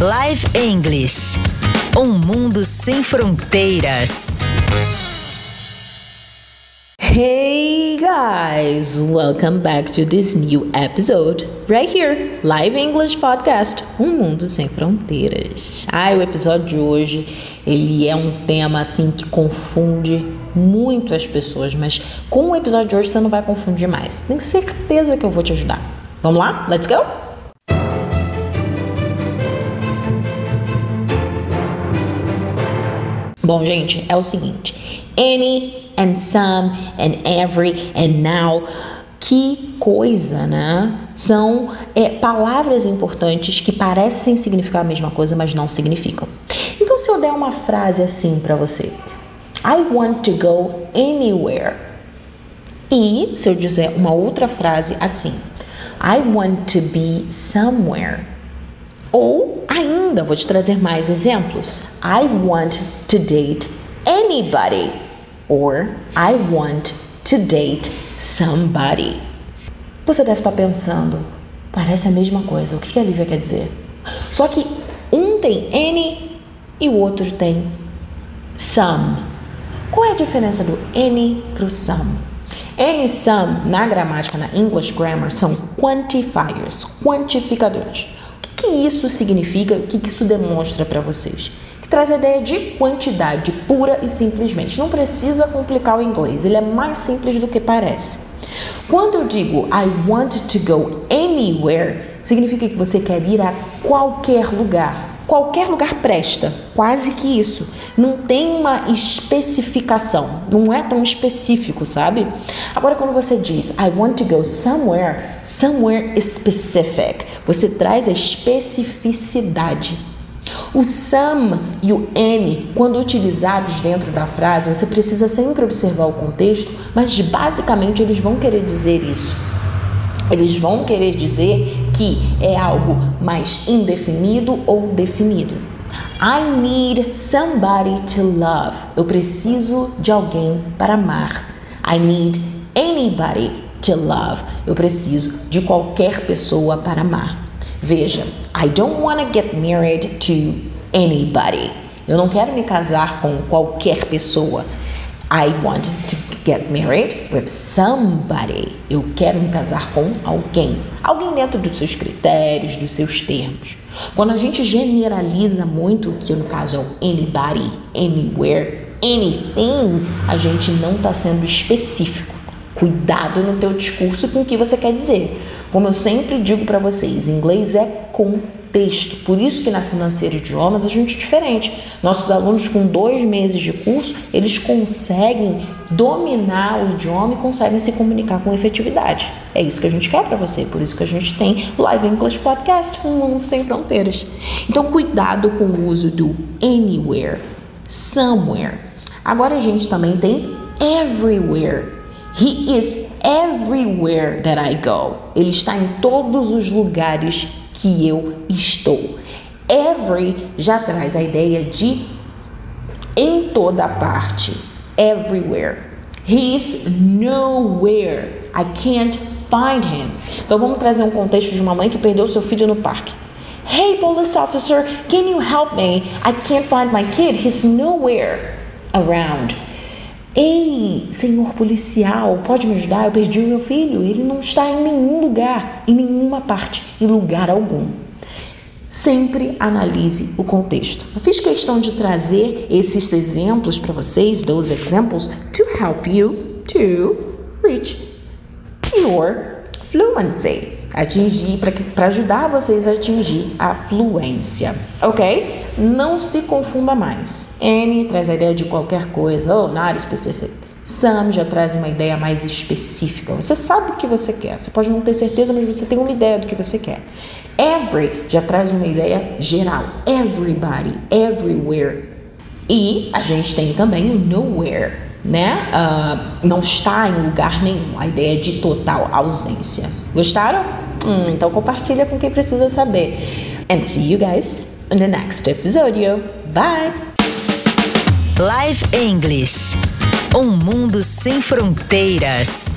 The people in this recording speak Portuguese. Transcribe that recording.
Live English. Um mundo sem fronteiras. Hey guys, welcome back to this new episode right here, Live English Podcast, Um Mundo Sem Fronteiras. Ai, o episódio de hoje, ele é um tema assim que confunde muito as pessoas, mas com o episódio de hoje você não vai confundir mais. Tenho certeza que eu vou te ajudar. Vamos lá? Let's go? Bom, gente, é o seguinte: any and some and every and now. Que coisa, né? São é, palavras importantes que parecem significar a mesma coisa, mas não significam. Então, se eu der uma frase assim para você, I want to go anywhere. E se eu dizer uma outra frase assim, I want to be somewhere. Ou ainda, vou te trazer mais exemplos. I want to date anybody. Or I want to date somebody. Você deve estar pensando, parece a mesma coisa. O que a Lívia quer dizer? Só que um tem any e o outro tem some. Qual é a diferença do any para o some? Any e some, na gramática, na English Grammar, são quantifiers, quantificadores que isso significa? O que isso demonstra para vocês? Que traz a ideia de quantidade pura e simplesmente. Não precisa complicar o inglês, ele é mais simples do que parece. Quando eu digo I want to go anywhere, significa que você quer ir a qualquer lugar. Qualquer lugar presta, quase que isso. Não tem uma especificação, não é tão específico, sabe? Agora, quando você diz I want to go somewhere, somewhere specific, você traz a especificidade. O some e o any, quando utilizados dentro da frase, você precisa sempre observar o contexto, mas basicamente eles vão querer dizer isso. Eles vão querer dizer que é algo mais indefinido ou definido. I need somebody to love. Eu preciso de alguém para amar. I need anybody to love. Eu preciso de qualquer pessoa para amar. Veja, I don't want to get married to anybody. Eu não quero me casar com qualquer pessoa. I want to get married with somebody. Eu quero me casar com alguém. Alguém dentro dos seus critérios, dos seus termos. Quando a gente generaliza muito, que no caso é o anybody, anywhere, anything, a gente não está sendo específico. Cuidado no teu discurso com o que você quer dizer. Como eu sempre digo para vocês, inglês é com texto. Por isso que na Financeira Idiomas a gente é diferente. Nossos alunos com dois meses de curso, eles conseguem dominar o idioma e conseguem se comunicar com efetividade. É isso que a gente quer para você, por isso que a gente tem Live English Podcast, um mundo sem fronteiras. Então cuidado com o uso do anywhere, somewhere. Agora a gente também tem everywhere. He is everywhere that I go. Ele está em todos os lugares que eu estou. Every já traz a ideia de em toda parte, everywhere. He is nowhere. I can't find him. Então vamos trazer um contexto de uma mãe que perdeu seu filho no parque. Hey, police officer, can you help me? I can't find my kid. He's nowhere around. Ei, senhor policial, pode me ajudar? Eu perdi o meu filho. Ele não está em nenhum lugar, em nenhuma parte, em lugar algum. Sempre analise o contexto. Eu fiz questão de trazer esses exemplos para vocês, those examples, to help you to reach your fluency atingir, para ajudar vocês a atingir a fluência, ok? Não se confunda mais. N traz a ideia de qualquer coisa, ou oh, not specific. Some já traz uma ideia mais específica. Você sabe o que você quer. Você pode não ter certeza, mas você tem uma ideia do que você quer. Every já traz uma ideia geral. Everybody, everywhere. E a gente tem também o nowhere, né? Uh, não está em lugar nenhum. A ideia de total ausência. Gostaram? Hum, então compartilha com quem precisa saber. And see you guys in the next episode. Bye! Live English. Um mundo sem fronteiras.